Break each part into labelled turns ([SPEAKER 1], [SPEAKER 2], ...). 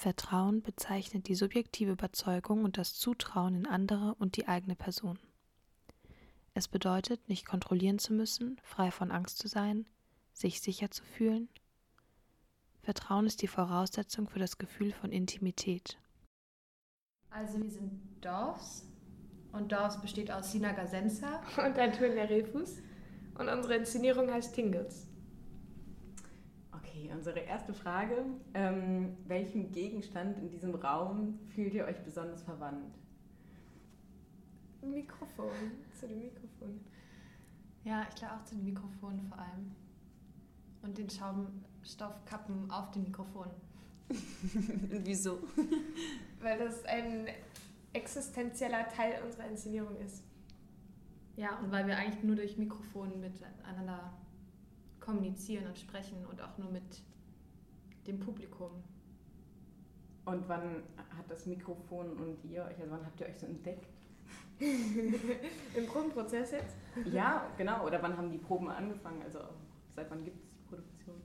[SPEAKER 1] Vertrauen bezeichnet die subjektive Überzeugung und das Zutrauen in andere und die eigene Person. Es bedeutet, nicht kontrollieren zu müssen, frei von Angst zu sein, sich sicher zu fühlen. Vertrauen ist die Voraussetzung für das Gefühl von Intimität.
[SPEAKER 2] Also wir sind Dorfs und Dorfs besteht aus Sina Gasenza
[SPEAKER 3] und Antonia Refus und unsere Inszenierung heißt Tingles.
[SPEAKER 4] Okay, unsere erste Frage. Ähm, welchem Gegenstand in diesem Raum fühlt ihr euch besonders verwandt?
[SPEAKER 3] Mikrofon, zu dem Mikrofon.
[SPEAKER 2] Ja, ich glaube auch zu den Mikrofonen vor allem. Und den Schaumstoffkappen auf dem Mikrofon.
[SPEAKER 4] Wieso?
[SPEAKER 3] Weil das ein existenzieller Teil unserer Inszenierung ist.
[SPEAKER 2] Ja, und weil wir eigentlich nur durch Mikrofon miteinander kommunizieren und sprechen und auch nur mit dem Publikum.
[SPEAKER 4] Und wann hat das Mikrofon und ihr euch, also wann habt ihr euch so entdeckt?
[SPEAKER 3] Im Probenprozess jetzt?
[SPEAKER 4] Ja, genau. Oder wann haben die Proben angefangen? Also seit wann gibt es die Produktion?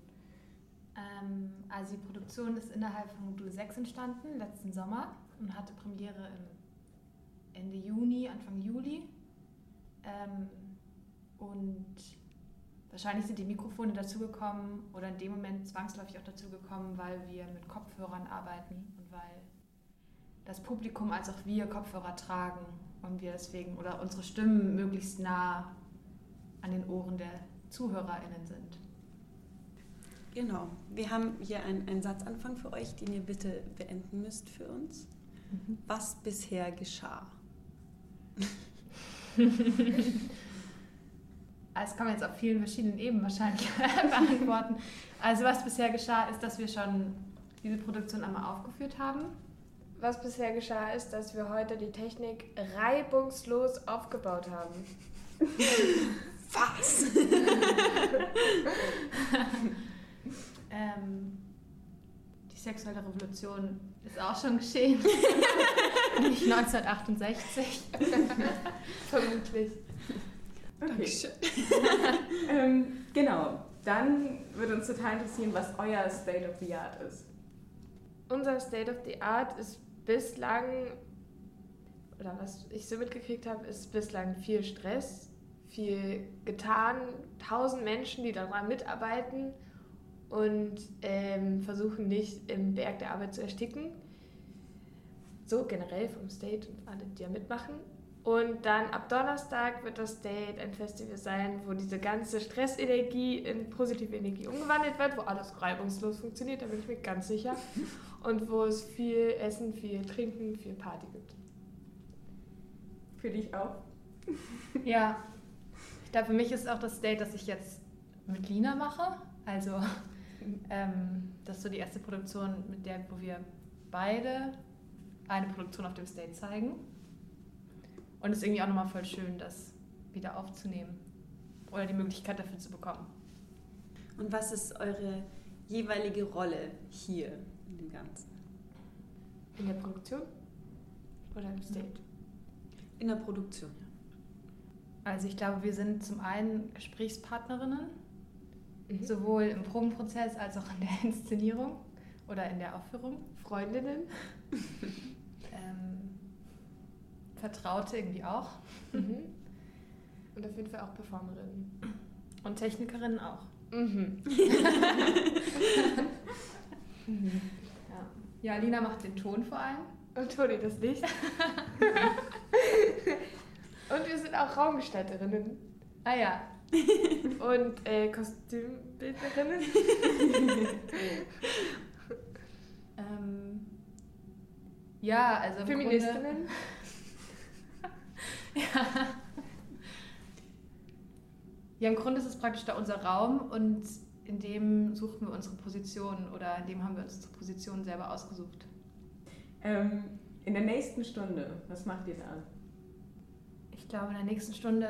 [SPEAKER 2] Ähm, also die Produktion ist innerhalb von Modul 6 entstanden, letzten Sommer und hatte Premiere im Ende Juni, Anfang Juli. Ähm, und wahrscheinlich sind die Mikrofone dazugekommen oder in dem Moment zwangsläufig auch dazugekommen, weil wir mit Kopfhörern arbeiten und weil das Publikum als auch wir Kopfhörer tragen und wir deswegen oder unsere Stimmen möglichst nah an den Ohren der ZuhörerInnen sind.
[SPEAKER 5] Genau. Wir haben hier einen, einen Satzanfang für euch, den ihr bitte beenden müsst für uns. Mhm. Was bisher geschah?
[SPEAKER 2] Das kann man jetzt auf vielen verschiedenen Ebenen wahrscheinlich beantworten. Also was bisher geschah, ist, dass wir schon diese Produktion einmal aufgeführt haben
[SPEAKER 3] was bisher geschah, ist, dass wir heute die Technik reibungslos aufgebaut haben.
[SPEAKER 5] Was?
[SPEAKER 2] ähm, die sexuelle Revolution ist auch schon geschehen. Nicht 1968.
[SPEAKER 3] Vermutlich.
[SPEAKER 4] Okay. ähm, genau. Dann würde uns total interessieren, was euer State of the Art ist.
[SPEAKER 3] Unser State of the Art ist bislang, oder was ich so mitgekriegt habe, ist bislang viel Stress, viel getan, tausend Menschen, die daran mitarbeiten und ähm, versuchen nicht im Berg der Arbeit zu ersticken. So generell vom State und alle, die da mitmachen. Und dann ab Donnerstag wird das Date ein Festival sein, wo diese ganze Stressenergie in positive Energie umgewandelt wird, wo alles reibungslos funktioniert, da bin ich mir ganz sicher. Und wo es viel Essen, viel Trinken, viel Party gibt.
[SPEAKER 4] Für dich auch?
[SPEAKER 2] Ja. Ich glaube, für mich ist auch das Date, das ich jetzt mit Lina mache. Also, ähm, das ist so die erste Produktion, mit der, wo wir beide eine Produktion auf dem State zeigen. Und es ist irgendwie auch nochmal voll schön, das wieder aufzunehmen oder die Möglichkeit dafür zu bekommen.
[SPEAKER 5] Und was ist eure jeweilige Rolle hier in dem Ganzen?
[SPEAKER 3] In der Produktion oder im State?
[SPEAKER 5] In der Produktion, ja.
[SPEAKER 2] Also ich glaube, wir sind zum einen Gesprächspartnerinnen, mhm. sowohl im Probenprozess als auch in der Inszenierung oder in der Aufführung.
[SPEAKER 3] Freundinnen.
[SPEAKER 2] ähm, Vertraute irgendwie auch.
[SPEAKER 3] Mhm. Und auf jeden Fall auch Performerinnen.
[SPEAKER 2] Und Technikerinnen auch.
[SPEAKER 3] Mhm.
[SPEAKER 2] mhm. Ja. ja, Lina macht den Ton vor allem.
[SPEAKER 3] Und Toni das Licht. Und wir sind auch Raumgestalterinnen.
[SPEAKER 2] Ah ja.
[SPEAKER 3] Und äh, Kostümbildnerinnen.
[SPEAKER 2] ähm, ja, also.
[SPEAKER 3] Feministinnen.
[SPEAKER 2] Grunde, ja. Ja, im Grunde ist es praktisch da unser Raum und in dem suchen wir unsere Position oder in dem haben wir uns unsere Position selber ausgesucht.
[SPEAKER 4] Ähm, in der nächsten Stunde, was macht ihr da?
[SPEAKER 2] Ich glaube, in der nächsten Stunde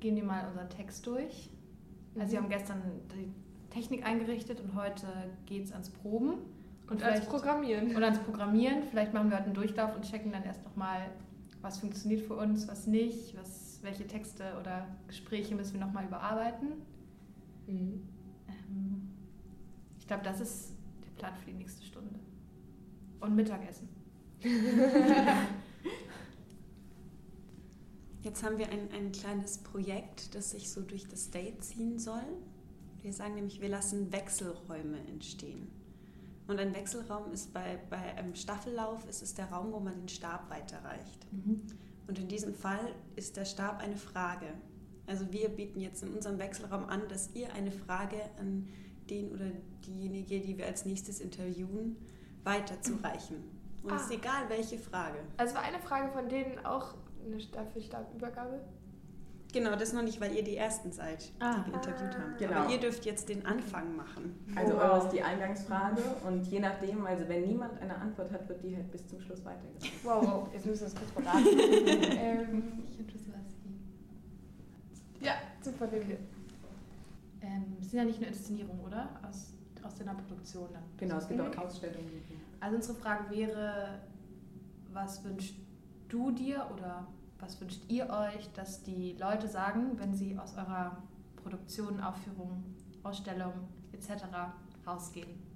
[SPEAKER 2] gehen wir mal unseren Text durch. Also, mhm. wir haben gestern die Technik eingerichtet und heute geht es ans Proben.
[SPEAKER 3] Und, und ans Programmieren.
[SPEAKER 2] Und ans Programmieren. Vielleicht machen wir heute einen Durchlauf und checken dann erst nochmal, was funktioniert für uns, was nicht, was, welche Texte oder Gespräche müssen wir nochmal überarbeiten. Mhm. Ähm, ich glaube, das ist der Plan für die nächste Stunde. Und Mittagessen.
[SPEAKER 5] Jetzt haben wir ein, ein kleines Projekt, das sich so durch das Date ziehen soll. Wir sagen nämlich, wir lassen Wechselräume entstehen. Und ein Wechselraum ist bei, bei einem Staffellauf ist es der Raum, wo man den Stab weiterreicht.
[SPEAKER 2] Mhm.
[SPEAKER 5] Und in diesem Fall ist der Stab eine Frage. Also wir bieten jetzt in unserem Wechselraum an, dass ihr eine Frage an den oder diejenige, die wir als nächstes interviewen, weiterzureichen. Und es ist
[SPEAKER 3] Ah.
[SPEAKER 5] egal, welche Frage.
[SPEAKER 3] Also war eine Frage von denen auch eine Staffelstabübergabe?
[SPEAKER 5] Genau, das noch nicht, weil ihr die Ersten seid,
[SPEAKER 2] Ah.
[SPEAKER 5] die wir interviewt haben.
[SPEAKER 4] Genau.
[SPEAKER 5] Aber ihr dürft jetzt den Anfang machen.
[SPEAKER 4] Also
[SPEAKER 3] Wow.
[SPEAKER 4] eure ist die Eingangsfrage und je nachdem, also wenn niemand eine Antwort hat, wird die halt bis zum Schluss weitergereicht.
[SPEAKER 3] Wow, wow, jetzt müssen wir das kurz beraten. ähm,
[SPEAKER 2] Ich und Wisławski.
[SPEAKER 3] ja, super, wir.
[SPEAKER 2] Ähm, es sind ja nicht nur Inszenierungen, oder? Aus, aus deiner Produktion dann.
[SPEAKER 4] Genau, es gibt
[SPEAKER 3] Mhm.
[SPEAKER 4] auch Ausstellungen.
[SPEAKER 2] Also unsere Frage wäre, was wünschst du dir oder was wünscht ihr euch, dass die Leute sagen, wenn sie aus eurer Produktion, Aufführung, Ausstellung etc. rausgehen?